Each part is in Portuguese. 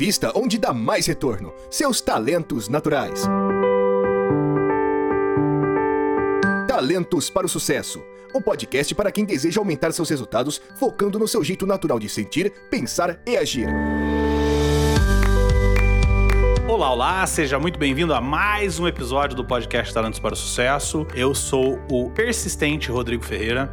Invista onde dá mais retorno. Seus talentos naturais. Talentos para o Sucesso. O podcast para quem deseja aumentar seus resultados focando no seu jeito natural de sentir, pensar e agir. Olá, olá, seja muito bem-vindo a mais um episódio do podcast Talentos para o Sucesso. Eu sou o persistente Rodrigo Ferreira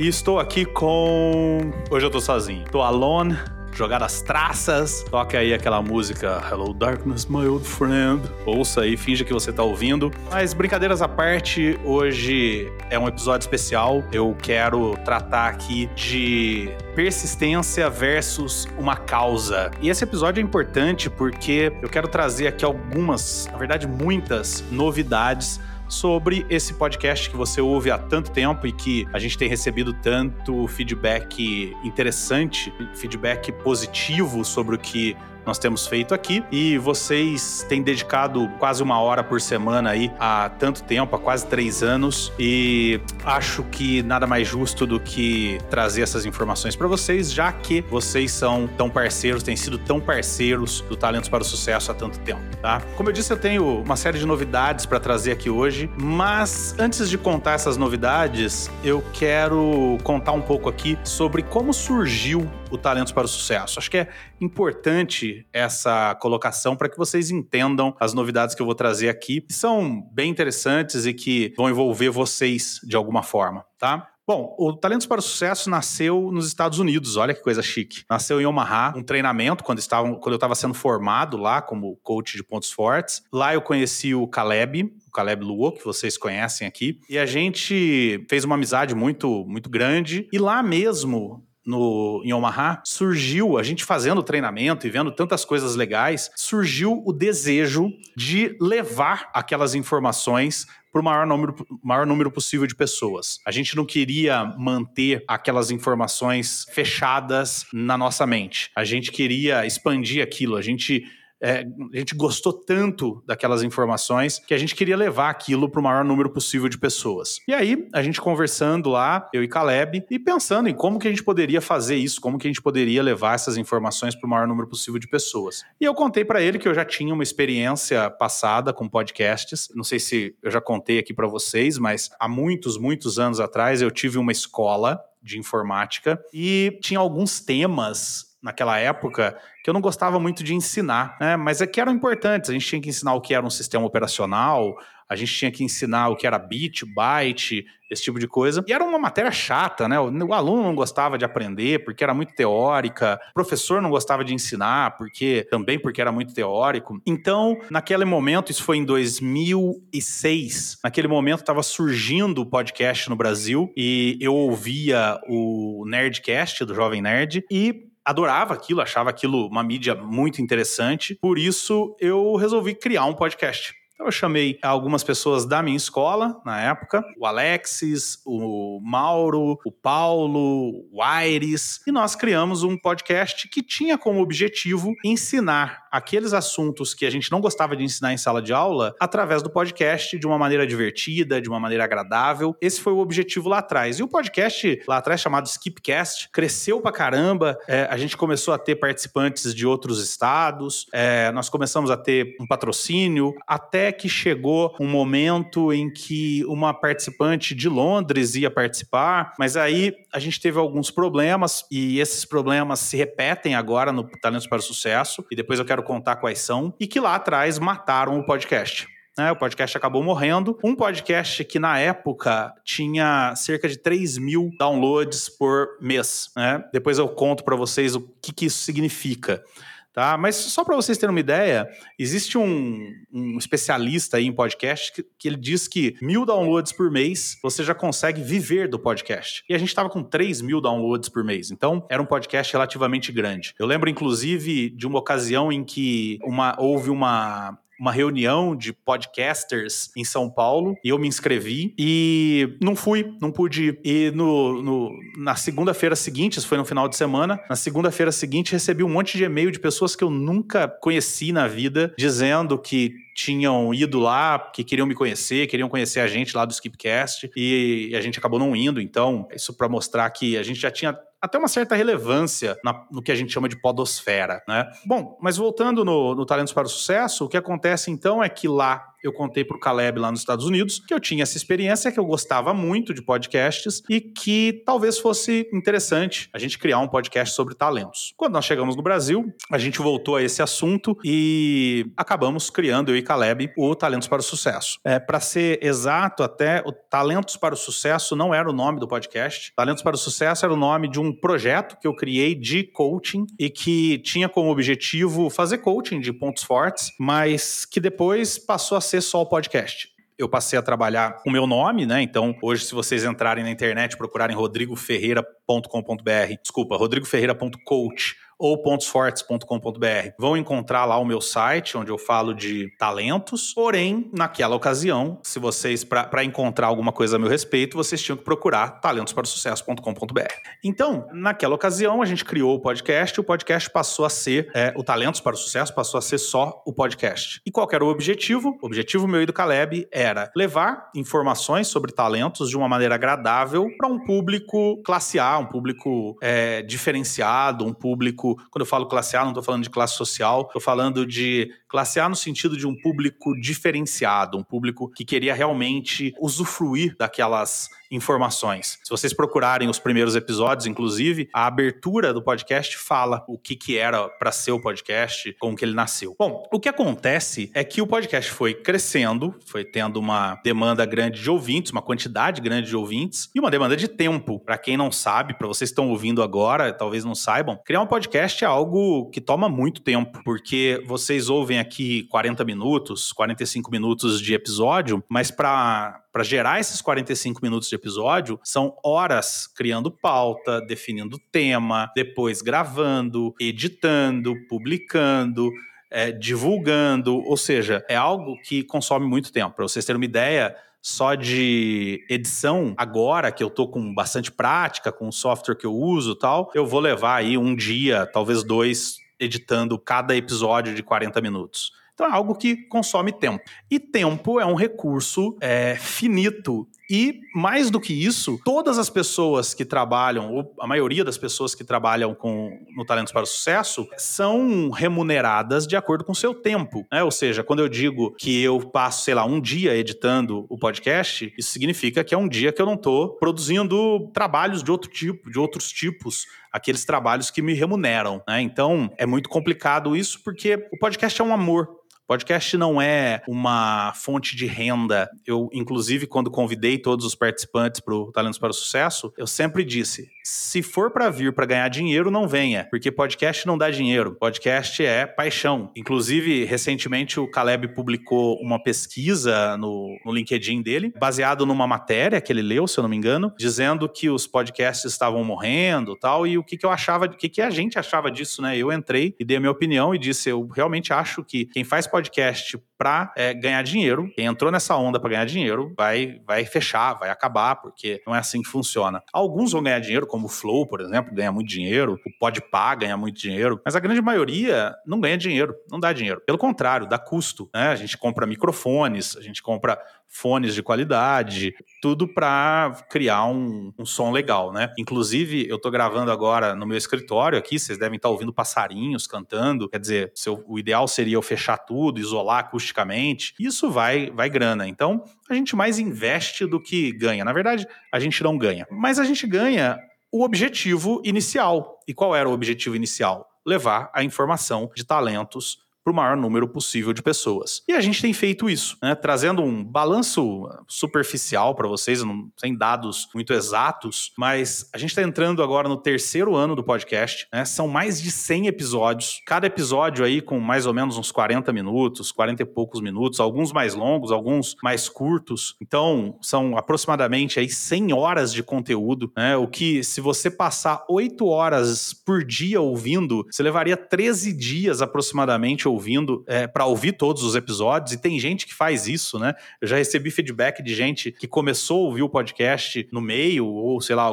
e estou aqui com. Hoje eu tô sozinho. Tô alone jogar as traças. Toca aí aquela música Hello Darkness, my old friend. Ouça aí, finja que você tá ouvindo. Mas brincadeiras à parte, hoje é um episódio especial. Eu quero tratar aqui de persistência versus uma causa. E esse episódio é importante porque eu quero trazer aqui algumas, na verdade, muitas novidades sobre esse podcast que você ouve há tanto tempo e que a gente tem recebido tanto feedback interessante, feedback positivo sobre o que nós temos feito aqui. E vocês têm dedicado quase uma hora por semana aí há tanto tempo, há quase três anos. E acho que nada mais justo do que trazer essas informações para vocês, já que vocês são tão parceiros, têm sido tão parceiros do Talentos para o Sucesso há tanto tempo, tá? Como eu disse, eu tenho uma série de novidades para trazer aqui hoje, mas antes de contar essas novidades, eu quero contar um pouco aqui sobre como surgiu o Talentos para o Sucesso. Acho que é importante essa colocação para que vocês entendam as novidades que eu vou trazer aqui, que são bem interessantes e que vão envolver vocês de alguma forma, tá? Bom, o Talentos para o Sucesso nasceu nos Estados Unidos, olha que coisa chique. Nasceu em Omaha, um treinamento quando, estava, quando eu estava sendo formado lá como coach de pontos fortes. Lá eu conheci o Caleb, o Caleb Luo, que vocês conhecem aqui, e a gente fez uma amizade muito, muito grande. E lá mesmo, no, em Omaha, surgiu, a gente fazendo treinamento e vendo tantas coisas legais, surgiu o desejo de levar aquelas informações para o maior número, maior número possível de pessoas. A gente não queria manter aquelas informações fechadas na nossa mente. A gente queria expandir aquilo. A gente é, a gente gostou tanto daquelas informações que a gente queria levar aquilo para o maior número possível de pessoas. E aí, a gente conversando lá, eu e Caleb, e pensando em como que a gente poderia fazer isso, como que a gente poderia levar essas informações para o maior número possível de pessoas. E eu contei para ele que eu já tinha uma experiência passada com podcasts. Não sei se eu já contei aqui para vocês, mas há muitos, muitos anos atrás eu tive uma escola de informática e tinha alguns temas naquela época que eu não gostava muito de ensinar, né? Mas é que eram importantes. A gente tinha que ensinar o que era um sistema operacional, a gente tinha que ensinar o que era bit, byte, esse tipo de coisa. E era uma matéria chata, né? O, aluno não gostava de aprender porque era muito teórica, o professor não gostava de ensinar porque também porque era muito teórico. Então, naquele momento, isso foi em 2006, naquele momento estava surgindo o podcast no Brasil e eu ouvia o Nerdcast do Jovem Nerd e adorava aquilo, achava aquilo uma mídia muito interessante. Por isso, eu resolvi criar um podcast. Então eu chamei algumas pessoas da minha escola na época, o Alexis, o Mauro, o Paulo, o Aires, e nós criamos um podcast que tinha como objetivo ensinar aqueles assuntos que a gente não gostava de ensinar em sala de aula através do podcast de uma maneira divertida, de uma maneira agradável. Esse foi o objetivo lá atrás. E o podcast lá atrás, chamado Skipcast, cresceu pra caramba. É, a gente começou a ter participantes de outros estados, é, nós começamos a ter um patrocínio, até que chegou um momento em que uma participante de Londres ia participar, mas aí a gente teve alguns problemas e esses problemas se repetem agora no Talentos para o Sucesso, e depois eu quero contar quais são, e que lá atrás mataram o podcast. Né, o podcast acabou morrendo. Um podcast que na época tinha cerca de 3 mil downloads por mês. Né? Depois eu conto para vocês o que, que isso significa. Tá? Mas só para vocês terem uma ideia, existe um, um especialista aí em podcast que, que, ele diz que mil downloads por mês você já consegue viver do podcast. E a gente estava com 3 mil downloads por mês. Então era um podcast relativamente grande. Eu lembro, inclusive, de uma ocasião em que uma, houve uma uma reunião de podcasters em São Paulo e eu me inscrevi e não fui, não pude ir. E no, no na segunda-feira seguinte, isso foi no final de semana, na segunda-feira seguinte recebi um monte de e-mail de pessoas que eu nunca conheci na vida dizendo que tinham ido lá, que queriam me conhecer, queriam conhecer a gente lá do Skipcast e a gente acabou não indo. Então, isso para mostrar que a gente já tinha até uma certa relevância na, no que a gente chama de podosfera, né? Bom, mas voltando no, no Talentos para o Sucesso, o que acontece então é que lá eu contei para o Caleb lá nos Estados Unidos que eu tinha essa experiência, que eu gostava muito de podcasts e que talvez fosse interessante a gente criar um podcast sobre talentos. Quando nós chegamos no Brasil, a gente voltou a esse assunto e acabamos criando, eu e Caleb, o Talentos para o Sucesso. É, para ser exato, até o Talentos para o Sucesso não era o nome do podcast. Talentos para o Sucesso era o nome de um projeto que eu criei de coaching e que tinha como objetivo fazer coaching de pontos fortes, mas que depois passou a ser só o podcast eu passei a trabalhar com o meu nome, né? Então, hoje, se vocês entrarem na internet, procurarem rodrigoferreira.com.br, desculpa, rodrigoferreira.coach ou pontosfortes.com.br. Vão encontrar lá o meu site, onde eu falo de talentos. Porém, naquela ocasião, se vocês, para encontrar alguma coisa a meu respeito, vocês tinham que procurar talentosparosucesso.com.br. Então, naquela ocasião, a gente criou o podcast. O podcast passou a ser, é, o Talentos para o Sucesso passou a ser só o podcast. E qual era o objetivo? O objetivo meu e do Caleb era levar informações sobre talentos de uma maneira agradável para um público classe A, um público é, diferenciado, um público quando eu falo classe A, não estou falando de classe social, estou falando de classe A no sentido de um público diferenciado, um público que queria realmente usufruir daquelas informações. Se vocês procurarem os primeiros episódios, inclusive, a abertura do podcast fala o que, que era para ser o podcast, como que ele nasceu. Bom, o que acontece é que o podcast foi crescendo, foi tendo uma demanda grande de ouvintes, uma quantidade grande de ouvintes e uma demanda de tempo. Para quem não sabe, para vocês que estão ouvindo agora, talvez não saibam, criar um podcast é algo que toma muito tempo, porque vocês ouvem aqui 40 minutos, 45 minutos de episódio, mas para para gerar esses 45 minutos de episódio, são horas criando pauta, definindo tema, depois gravando, editando, publicando. É, divulgando, ou seja, é algo que consome muito tempo. Para vocês terem uma ideia, só de edição, agora que eu tô com bastante prática com o software que eu uso tal, eu vou levar aí um dia, talvez dois, editando cada episódio de 40 minutos. Então é algo que consome tempo. E tempo é um recurso é, finito e, mais do que isso, todas as pessoas que trabalham, ou a maioria das pessoas que trabalham com, no Talentos para o Sucesso, são remuneradas de acordo com o seu tempo. Né? Ou seja, quando eu digo que eu passo, sei lá, um dia editando o podcast, isso significa que é um dia que eu não estou produzindo trabalhos de outro tipo, de outros tipos aqueles trabalhos que me remuneram, né? Então, é muito complicado isso porque o podcast é um amor. Podcast não é uma fonte de renda. Eu, inclusive, quando convidei todos os participantes para o Talentos para o Sucesso, eu sempre disse: se for para vir para ganhar dinheiro, não venha, porque podcast não dá dinheiro. Podcast é paixão. Inclusive, recentemente o Caleb publicou uma pesquisa no, no LinkedIn dele, baseado numa matéria que ele leu, se eu não me engano, dizendo que os podcasts estavam morrendo, tal, e o que, que eu achava, o que, que a gente achava disso, né? Eu entrei e dei a minha opinião e disse: eu realmente acho que quem faz podcast para é, ganhar dinheiro. Quem entrou nessa onda para ganhar dinheiro vai, vai fechar, vai acabar, porque não é assim que funciona. Alguns vão ganhar dinheiro, como o Flow, por exemplo, ganha muito dinheiro, o Podpah ganha muito dinheiro, mas a grande maioria não ganha dinheiro, não dá dinheiro. Pelo contrário, dá custo. Né? A gente compra microfones, a gente compra fones de qualidade, tudo para criar um, um, som legal, né? Inclusive, eu tô gravando agora no meu escritório aqui, vocês devem estar tá ouvindo passarinhos cantando, quer dizer, o ideal seria eu fechar tudo, isolar acusticamente, isso vai, vai grana. Então, a gente mais investe do que ganha. Na verdade, a gente não ganha, mas a gente ganha o objetivo inicial. E qual era o objetivo inicial? Levar a informação de talentos para o maior número possível de pessoas. E a gente tem feito isso, né? trazendo um balanço superficial para vocês, não, sem dados muito exatos, mas a gente está entrando agora no terceiro ano do podcast, né? são mais de 100 episódios, cada episódio aí com mais ou menos uns 40 minutos, 40 e poucos minutos, alguns mais longos, alguns mais curtos, então são aproximadamente aí 100 horas de conteúdo, né? o que se você passar 8 horas por dia ouvindo, você levaria 13 dias aproximadamente ouvindo ouvindo é, para ouvir todos os episódios, e tem gente que faz isso, né? Eu já recebi feedback de gente que começou a ouvir o podcast no meio, ou sei lá,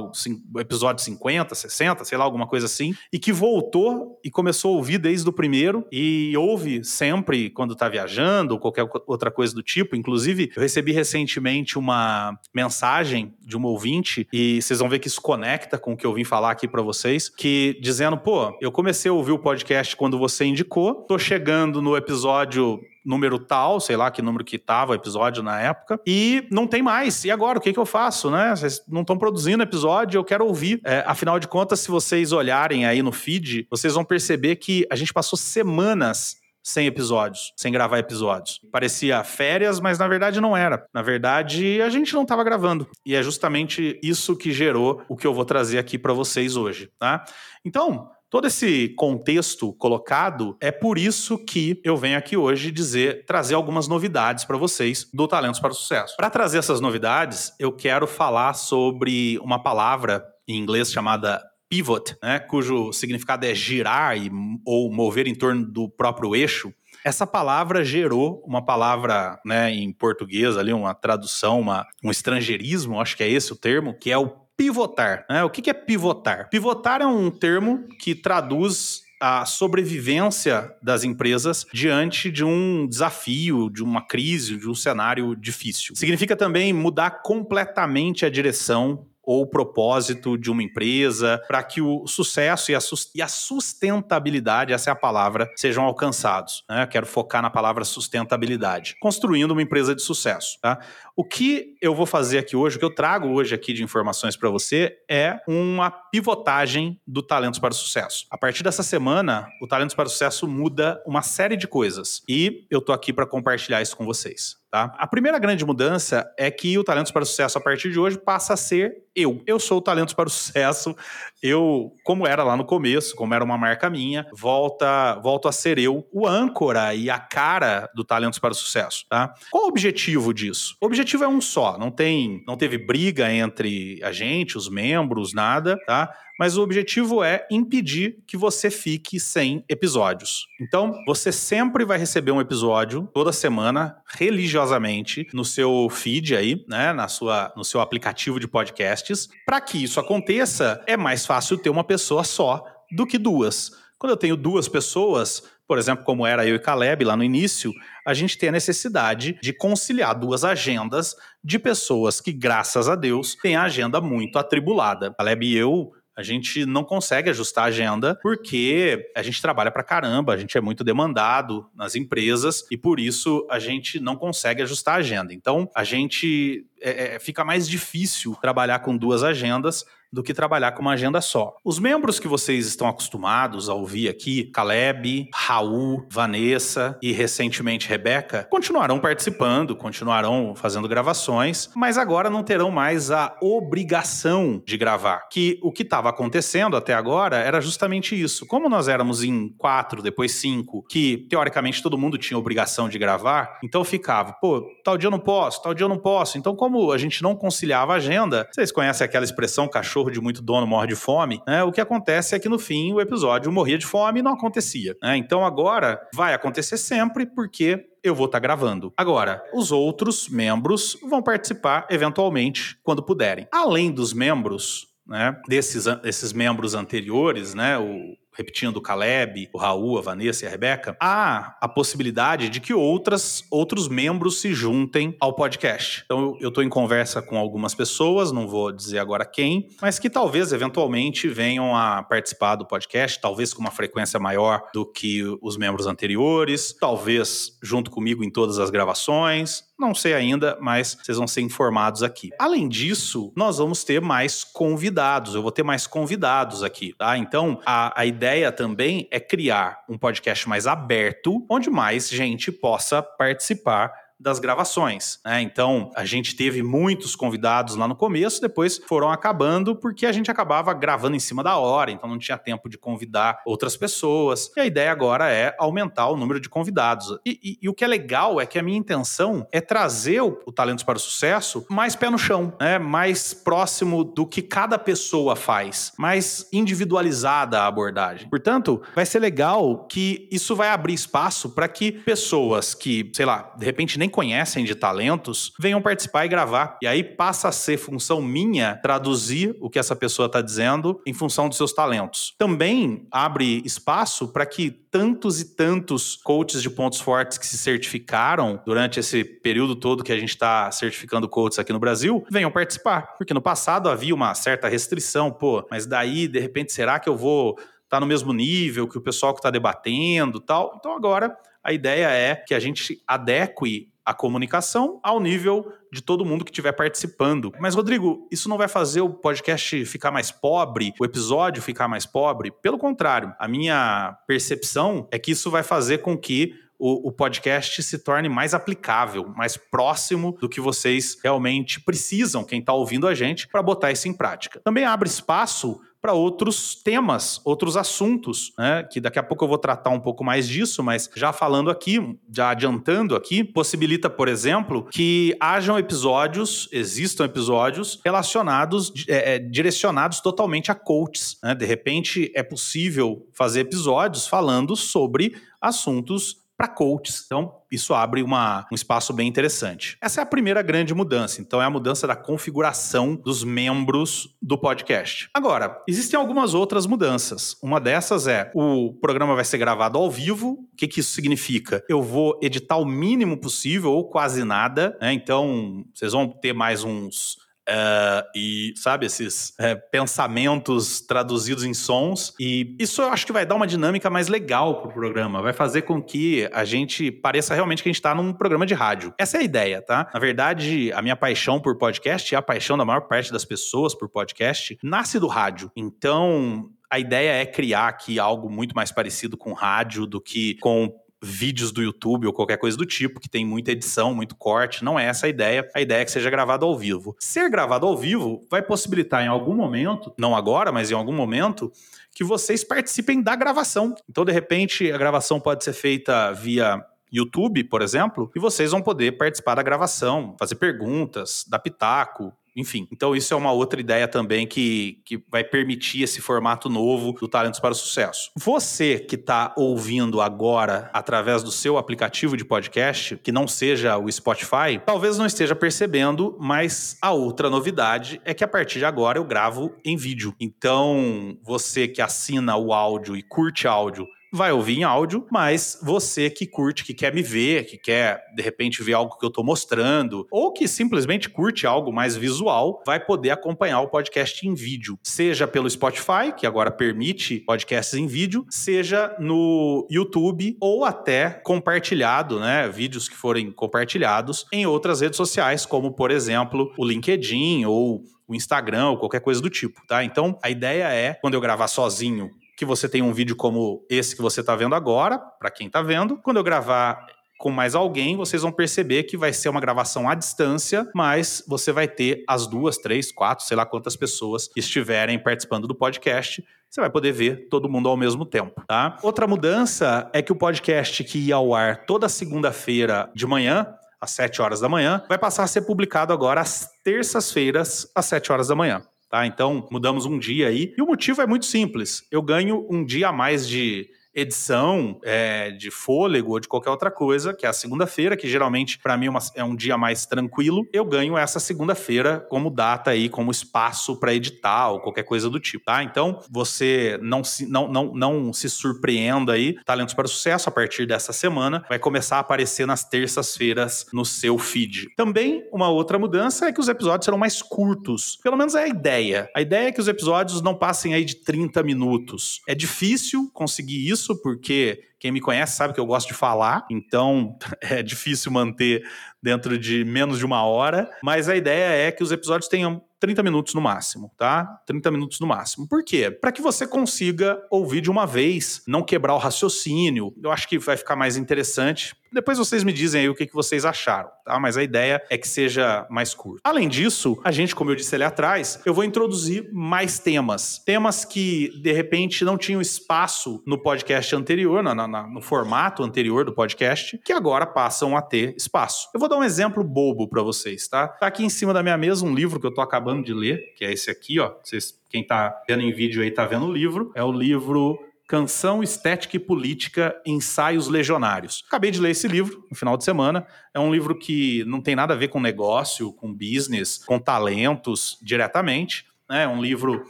episódio 50, 60, sei lá, alguma coisa assim, e que voltou e começou a ouvir desde o primeiro e ouve sempre quando está viajando ou qualquer outra coisa do tipo. Inclusive, eu recebi recentemente uma mensagem de uma ouvinte e vocês vão ver que isso conecta com o que eu vim falar aqui para vocês, que dizendo, pô, eu comecei a ouvir o podcast quando você indicou, tô chegando no episódio número tal, sei lá que número que tava o episódio na época, e não tem mais. E agora, o que, que eu faço, né? Vocês não estão produzindo episódio, eu quero ouvir. É, afinal de contas, se vocês olharem aí no feed, vocês vão perceber que a gente passou semanas sem episódios, sem gravar episódios. Parecia férias, mas na verdade não era. Na verdade, a gente não estava gravando. E é justamente isso que gerou o que eu vou trazer aqui para vocês hoje, tá? Então, Todo esse contexto colocado é por isso que eu venho aqui hoje dizer, trazer algumas novidades para vocês do Talentos para o Sucesso. Para trazer essas novidades, eu quero falar sobre uma palavra em inglês chamada pivot, né, cujo significado é girar e, ou mover em torno do próprio eixo. Essa palavra gerou uma palavra né, em português ali, uma tradução, uma, um estrangeirismo, acho que é esse o termo, que é o pivotar. Né? O que é pivotar? Pivotar é um termo que traduz a sobrevivência das empresas diante de um desafio, de uma crise, de um cenário difícil. Significa também mudar completamente a direção ou o propósito de uma empresa, para que o sucesso e a, sustentabilidade, essa é a palavra, sejam alcançados. Né? Quero focar na palavra sustentabilidade, construindo uma empresa de sucesso. Tá? O que eu vou fazer aqui hoje, o que eu trago hoje aqui de informações para você é uma pivotagem do Talentos para o Sucesso. A partir dessa semana, o Talentos para o Sucesso muda uma série de coisas e eu tô aqui para compartilhar isso com vocês. Tá? A primeira grande mudança é que o Talentos para o Sucesso, a partir de hoje, passa a ser eu. Eu sou o Talentos para o Sucesso. Eu, como era lá no começo, como era uma marca minha, volta, volto a ser eu, o âncora e a cara do Talentos para o Sucesso. Tá? Qual o objetivo disso? O objetivo é um só. Não tem, não teve briga entre a gente, os membros, nada. Tá? Mas o objetivo é impedir que você fique sem episódios. Então, você sempre vai receber um episódio toda semana, religiosamente, no seu feed aí, né, na sua, no seu aplicativo de podcasts. Para que isso aconteça, é mais fácil ter uma pessoa só do que duas. Quando eu tenho duas pessoas, por exemplo, como era eu e Caleb lá no início, a gente tem a necessidade de conciliar duas agendas de pessoas que, graças a Deus, têm a agenda muito atribulada. Caleb e eu a gente não consegue ajustar a agenda porque a gente trabalha para caramba, a gente é muito demandado nas empresas e por isso a gente não consegue ajustar a agenda. Então a gente é, é, fica mais difícil trabalhar com duas agendas do que trabalhar com uma agenda só. Os membros que vocês estão acostumados a ouvir aqui, Caleb, Raul, Vanessa e recentemente Rebeca, continuarão participando, continuarão fazendo gravações, mas agora não terão mais a obrigação de gravar. Que o que estava acontecendo até agora era justamente isso. Como nós éramos em quatro, depois cinco, que teoricamente todo mundo tinha obrigação de gravar, então ficava, pô, tal dia eu não posso, tal dia eu não posso. Então, como a gente não conciliava a agenda, vocês conhecem aquela expressão cachorro cachorro de muito dono morre de fome, né? O que acontece é que no fim o episódio morria de fome e não acontecia. Né? Então agora vai acontecer sempre porque eu vou estar tá gravando. Agora, os outros membros vão participar eventualmente quando puderem. Além dos membros, né, desses, desses membros anteriores, né, o, repetindo o Caleb, o Raul, a Vanessa e a Rebeca, há a possibilidade de que outras, outros membros se juntem ao podcast. Então eu estou em conversa com algumas pessoas, não vou dizer agora quem, mas que talvez eventualmente venham a participar do podcast, talvez com uma frequência maior do que os membros anteriores, talvez junto comigo em todas as gravações, não sei ainda, mas vocês vão ser informados aqui. Além disso, nós vamos ter mais convidados. Eu vou ter mais convidados aqui, tá? Então, a, a ideia também é criar um podcast mais aberto, onde mais gente possa participar das gravações. Né? Então, a gente teve muitos convidados lá no começo, depois foram acabando porque a gente acabava gravando em cima da hora, então não tinha tempo de convidar outras pessoas. E a ideia agora é aumentar o número de convidados. E, e, e o que é legal é que a minha intenção é trazer o, o Talentos para o Sucesso mais pé no chão, né? mais próximo do que cada pessoa faz, mais individualizada a abordagem. Portanto, vai ser legal que isso vai abrir espaço para que pessoas que, sei lá, de repente nem nem conhecem de talentos venham participar e gravar. E aí passa a ser função minha traduzir o que essa pessoa está dizendo em função dos seus talentos. Também abre espaço para que tantos e tantos coaches de pontos fortes que se certificaram durante esse período todo que a gente está certificando coaches aqui no Brasil venham participar. Porque no passado havia uma certa restrição, pô, mas daí, de repente, será que eu vou estar tá no mesmo nível que o pessoal que está debatendo tal? Então agora a ideia é que a gente adeque a comunicação ao nível de todo mundo que estiver participando. Mas, Rodrigo, isso não vai fazer o podcast ficar mais pobre, o episódio ficar mais pobre? Pelo contrário, a minha percepção é que isso vai fazer com que o, o, podcast se torne mais aplicável, mais próximo do que vocês realmente precisam, quem está ouvindo a gente, para botar isso em prática. Também abre espaço para outros temas, outros assuntos, né? Que daqui a pouco eu vou tratar um pouco mais disso, mas já falando aqui, já adiantando aqui, possibilita, por exemplo, que hajam episódios, existam episódios relacionados, é, é, direcionados totalmente a coaches. Né? De repente é possível fazer episódios falando sobre assuntos para coaches. Então, isso abre uma, um espaço bem interessante. Essa é a primeira grande mudança. Então, é a mudança da configuração dos membros do podcast. Agora, existem algumas outras mudanças. Uma dessas é o programa vai ser gravado ao vivo. O que, que isso significa? Eu vou editar o mínimo possível ou quase nada. Né? Então, vocês vão ter mais uns Uh, e, sabe, esses é, pensamentos traduzidos em sons. E isso eu acho que vai dar uma dinâmica mais legal pro programa. Vai fazer com que a gente pareça realmente que a gente tá num programa de rádio. Essa é a ideia, tá? Na verdade, a minha paixão por podcast e a paixão da maior parte das pessoas por podcast nasce do rádio. Então, a ideia é criar aqui algo muito mais parecido com rádio do que com vídeos do YouTube ou qualquer coisa do tipo, que tem muita edição, muito corte. Não é essa a ideia. A ideia é que seja gravado ao vivo. Ser gravado ao vivo vai possibilitar em algum momento, não agora, mas em algum momento, que vocês participem da gravação. Então, de repente, a gravação pode ser feita via YouTube, por exemplo, e vocês vão poder participar da gravação, fazer perguntas, dar pitaco, enfim, então isso é uma outra ideia também que, que vai permitir esse formato novo do Talentos para o Sucesso. Você que está ouvindo agora através do seu aplicativo de podcast, que não seja o Spotify, talvez não esteja percebendo, mas a outra novidade é que a partir de agora eu gravo em vídeo. Então, você que assina o áudio e curte áudio vai ouvir em áudio, mas você que curte, que quer me ver, que quer de repente ver algo que eu estou mostrando, ou que simplesmente curte algo mais visual, vai poder acompanhar o podcast em vídeo, seja pelo Spotify, que agora permite podcasts em vídeo, seja no YouTube ou até compartilhado, né, vídeos que forem compartilhados em outras redes sociais, como por exemplo o LinkedIn ou o Instagram ou qualquer coisa do tipo, tá? Então, a ideia é, quando eu gravar sozinho que você tem um vídeo como esse que você está vendo agora, para quem está vendo. Quando eu gravar com mais alguém, vocês vão perceber que vai ser uma gravação à distância, mas você vai ter as duas, três, quatro, sei lá quantas pessoas estiverem participando do podcast. Você vai poder ver todo mundo ao mesmo tempo, tá? Outra mudança é que o podcast que ia ao ar toda segunda-feira de manhã, às 7 horas da manhã, vai passar a ser publicado agora às terças-feiras, às 7 horas da manhã. Tá? Então, mudamos um dia aí. E o motivo é muito simples. Eu ganho um dia a mais de edição é, de fôlego ou de qualquer outra coisa, que é a segunda-feira, que geralmente para mim é, é, um dia mais tranquilo, eu ganho essa segunda-feira como data aí, como espaço para editar ou qualquer coisa do tipo, tá? Então, você não se, não, não, não se surpreenda aí, Talentos para o Sucesso, a partir dessa semana, vai começar a aparecer nas terças-feiras no seu feed. Também, uma outra mudança é que os episódios serão mais curtos. Pelo menos é a ideia. A ideia é que os episódios não passem aí de 30 minutos. É difícil conseguir isso, isso porque quem me conhece sabe que eu gosto de falar, então é difícil manter dentro de menos de uma hora, mas a ideia é que os episódios tenham 30 minutos no máximo, tá? 30 minutos no máximo. Por quê? Para que você consiga ouvir de uma vez, não quebrar o raciocínio. Eu acho que vai ficar mais interessante. Depois vocês me dizem aí o que, que vocês acharam, tá? Mas a ideia é que seja mais curto. Além disso, a gente, como eu disse ali atrás, eu vou introduzir mais temas. Temas que, de repente, não tinham espaço no podcast anterior, no, no, no formato anterior do podcast, que agora passam a ter espaço. Eu vou dar um exemplo bobo para vocês, tá? Tá aqui em cima da minha mesa um livro que eu tô acabando de ler, que é esse aqui, ó. Vocês, quem tá vendo em vídeo aí tá vendo o livro. É o livro Canção Estética e Política, Ensaios Legionários. Acabei de ler esse livro no final de semana. É um livro que não tem nada a ver com negócio, com business, com talentos diretamente. É um livro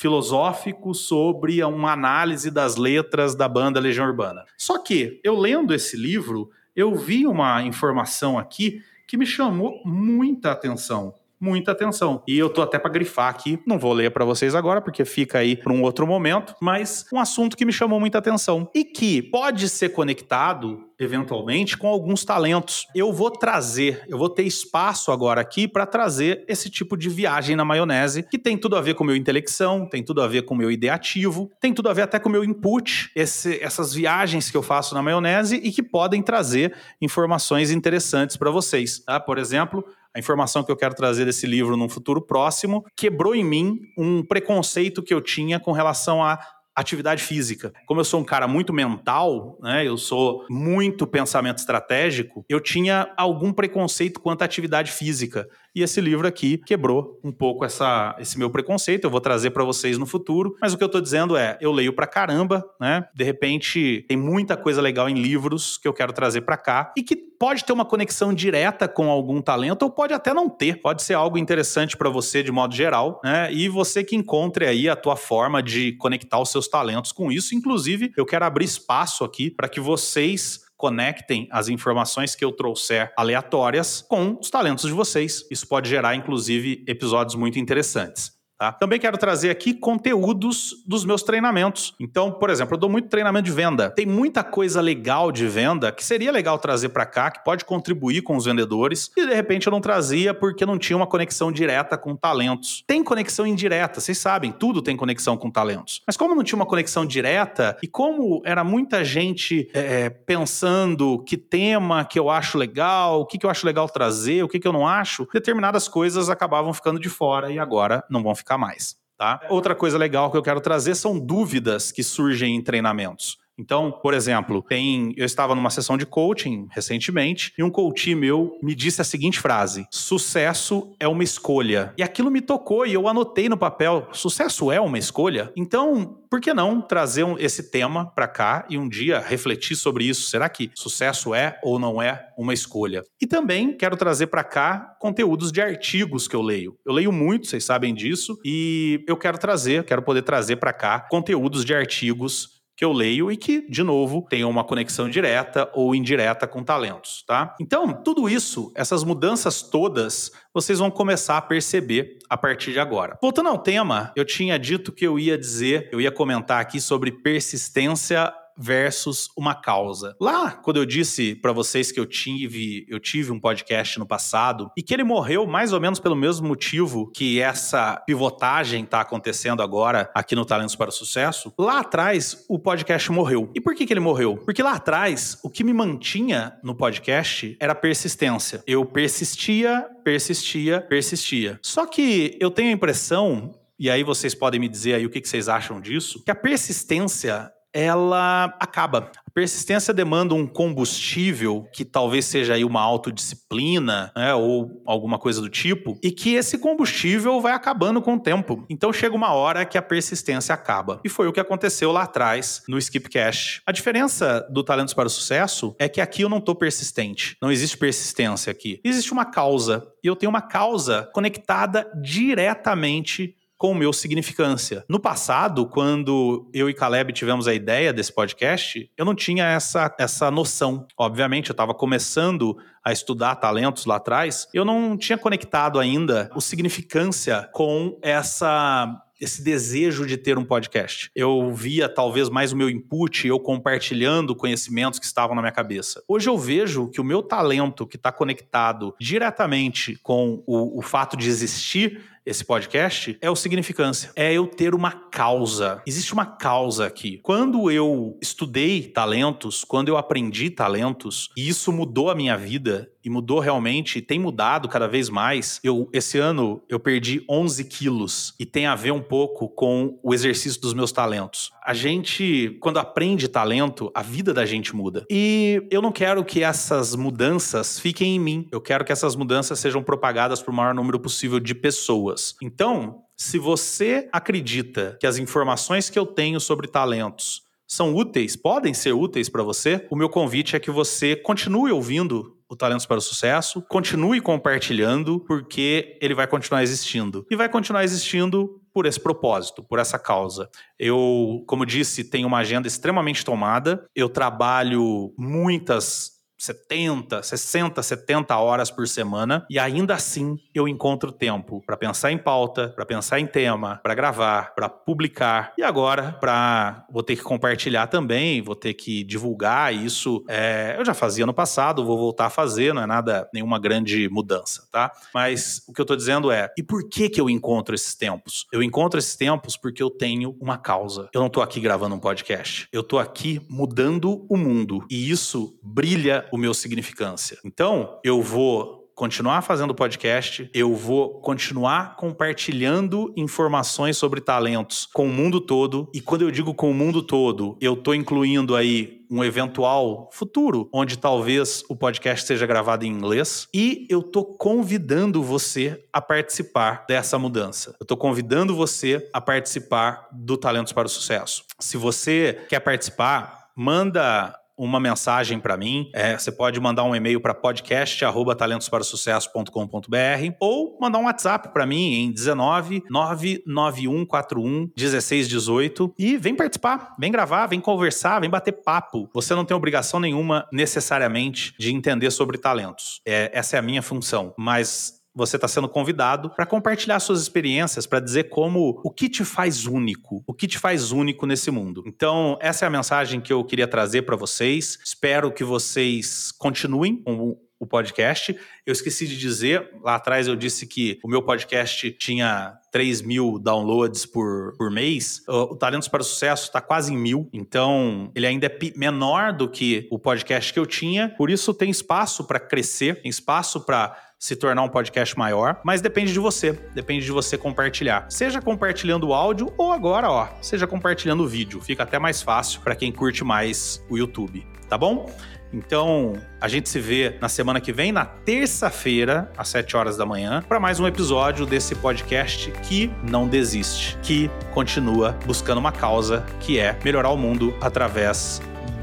filosófico sobre uma análise das letras da banda Legião Urbana. Só que, eu lendo esse livro, eu vi uma informação aqui que me chamou muita atenção muita atenção. E eu tô até para grifar aqui, não vou ler para vocês agora porque fica aí para um outro momento, mas um assunto que me chamou muita atenção e que pode ser conectado eventualmente com alguns talentos. Eu vou trazer, eu vou ter espaço agora aqui para trazer esse tipo de viagem na maionese, que tem tudo a ver com o meu intelecção, tem tudo a ver com o meu ideativo, tem tudo a ver até com o meu input, esse, essas viagens que eu faço na maionese e que podem trazer informações interessantes para vocês. Tá? Por exemplo, a informação que eu quero trazer desse livro num futuro próximo quebrou em mim um preconceito que eu tinha com relação a atividade física. Como eu sou um cara muito mental, né, eu sou muito pensamento estratégico, eu tinha algum preconceito quanto à atividade física. E esse livro aqui quebrou um pouco essa, esse meu preconceito. Eu vou trazer para vocês no futuro. Mas o que eu estou dizendo é, eu leio pra caramba, né? De repente tem muita coisa legal em livros que eu quero trazer para cá e que pode ter uma conexão direta com algum talento ou pode até não ter. Pode ser algo interessante para você de modo geral, né? E você que encontre aí a tua forma de conectar os seus talentos com isso. Inclusive, eu quero abrir espaço aqui para que vocês conectem as informações que eu trouxer aleatórias com os talentos de vocês. Isso pode gerar, inclusive, episódios muito interessantes. Tá? Também quero trazer aqui conteúdos dos meus treinamentos. Então, por exemplo, eu dou muito treinamento de venda. Tem muita coisa legal de venda que seria legal trazer para cá, que pode contribuir com os vendedores, e de repente eu não trazia porque não tinha uma conexão direta com talentos. Tem conexão indireta, vocês sabem, tudo tem conexão com talentos. Mas como não tinha uma conexão direta, e como era muita gente é, pensando que tema que eu acho legal, o que, que eu acho legal trazer, o que, que eu não acho, determinadas coisas acabavam ficando de fora e agora não vão ficar ficar mais. Tá? Outra coisa legal que eu quero trazer são dúvidas que surgem em treinamentos. Então, por exemplo, tem, eu estava numa sessão de coaching recentemente e um coach meu me disse a seguinte frase: sucesso é uma escolha. E aquilo me tocou e eu anotei no papel: sucesso é uma escolha? Então, por que não trazer um, esse tema para cá e um dia refletir sobre isso? Será que sucesso é ou não é uma escolha? E também quero trazer para cá conteúdos de artigos que eu leio. Eu leio muito, vocês sabem disso, e eu quero trazer, quero poder trazer para cá conteúdos de artigos que eu leio e que, de novo, tenham uma conexão direta ou indireta com talentos, tá? Então, tudo isso, essas mudanças todas, vocês vão começar a perceber a partir de agora. Voltando ao tema, eu tinha dito que eu ia dizer, eu ia comentar aqui sobre persistência versus uma causa. Lá, quando eu disse para vocês que eu tive, eu tive um podcast no passado e que ele morreu mais ou menos pelo mesmo motivo que essa pivotagem está acontecendo agora aqui no Talentos para o Sucesso, lá atrás o podcast morreu. E por que, que ele morreu? Porque lá atrás o que me mantinha no podcast era persistência. Eu persistia, persistia, persistia. Só que eu tenho a impressão e aí vocês podem me dizer aí o que vocês acham disso, que a persistência ela acaba. A persistência demanda um combustível que talvez seja aí uma autodisciplina, né, ou alguma coisa do tipo, e que esse combustível vai acabando com o tempo. Então chega uma hora que a persistência acaba. E foi o que aconteceu lá atrás no Skip Cash. A diferença do Talentos para o Sucesso é que aqui eu não estou persistente. Não existe persistência aqui. Existe uma causa. E eu tenho uma causa conectada diretamente com o meu significância. No passado, quando eu e Caleb tivemos a ideia desse podcast, eu não tinha essa, essa noção. Obviamente, eu estava começando a estudar talentos lá atrás, eu não tinha conectado ainda o significância com essa esse desejo de ter um podcast. Eu via talvez mais o meu input, eu compartilhando conhecimentos que estavam na minha cabeça. Hoje eu vejo que o meu talento, que está conectado diretamente com o, o fato de existir, esse podcast é o significância. É eu ter uma causa. Existe uma causa aqui. Quando eu estudei talentos, quando eu aprendi talentos, e isso mudou a minha vida, e mudou realmente, tem mudado cada vez mais. Eu, esse ano eu perdi 11 quilos e tem a ver um pouco com o exercício dos meus talentos. A gente, quando aprende talento, a vida da gente muda. E eu não quero que essas mudanças fiquem em mim. Eu quero que essas mudanças sejam propagadas para o maior número possível de pessoas. Então, se você acredita que as informações que eu tenho sobre talentos são úteis, podem ser úteis para você, o meu convite é que você continue ouvindo o Talentos para o Sucesso, continue compartilhando, porque ele vai continuar existindo. E vai continuar existindo por esse propósito, por essa causa. Eu, como disse, tenho uma agenda extremamente tomada, eu trabalho muitas 70, 60, 70 horas por semana e ainda assim eu encontro tempo para pensar em pauta, para pensar em tema, para gravar, para publicar e agora para vou ter que compartilhar também, vou ter que divulgar isso. É, eu já fazia no passado, vou voltar a fazer, não é nada nenhuma grande mudança, tá? Mas o que eu tô dizendo é, e por que que eu encontro esses tempos? Eu encontro esses tempos porque eu tenho uma causa. Eu não tô aqui gravando um podcast. Eu tô aqui mudando o mundo e isso brilha o meu significância. Então, eu vou continuar fazendo podcast, eu vou continuar compartilhando informações sobre talentos com o mundo todo. E quando eu digo com o mundo todo, eu estou incluindo aí um eventual futuro onde talvez o podcast seja gravado em inglês e eu tô convidando você a participar dessa mudança. Eu tô convidando você a participar do Talentos para o Sucesso. Se você quer participar, manda uma mensagem para mim. É, você pode mandar um e-mail para podcast@talentosparasucesso.com.br ou mandar um WhatsApp para mim em 19 99141 1618 e vem participar, vem gravar, vem conversar, vem bater papo. Você não tem obrigação nenhuma necessariamente de entender sobre talentos. É, essa é a minha função, mas você está sendo convidado para compartilhar suas experiências, para dizer como o que te faz único, o que te faz único nesse mundo. Então, essa é a mensagem que eu queria trazer para vocês. Espero que vocês continuem com o podcast. Eu esqueci de dizer, lá atrás eu disse que o meu podcast tinha 3 mil downloads por, por mês. O Talentos para o Sucesso está quase em mil, então ele ainda é menor do que o podcast que eu tinha, por isso tem espaço para crescer, tem espaço para se tornar um podcast maior, mas depende de você, depende de você compartilhar. Seja compartilhando o áudio ou agora, ó, seja compartilhando o vídeo. Fica até mais fácil para quem curte mais o YouTube, tá bom? Então, a gente se vê na semana que vem, na terça-feira, às 7 horas da manhã, para mais um episódio desse podcast que não desiste, que continua buscando uma causa que é melhorar o mundo através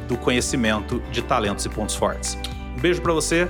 do conhecimento de talentos e pontos fortes. Um beijo para você